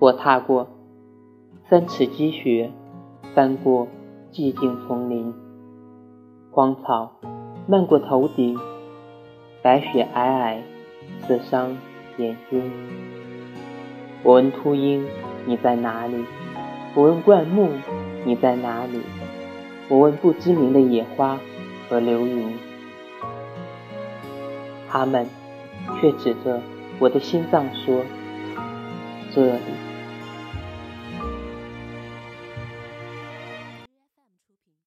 我踏过三尺积雪，翻过寂静丛林，荒草漫过头顶，白雪皑皑，刺伤眼睛。我问秃鹰，你在哪里？我问灌木，你在哪里？我问不知名的野花和流云，他们却指着我的心脏说：“这里。”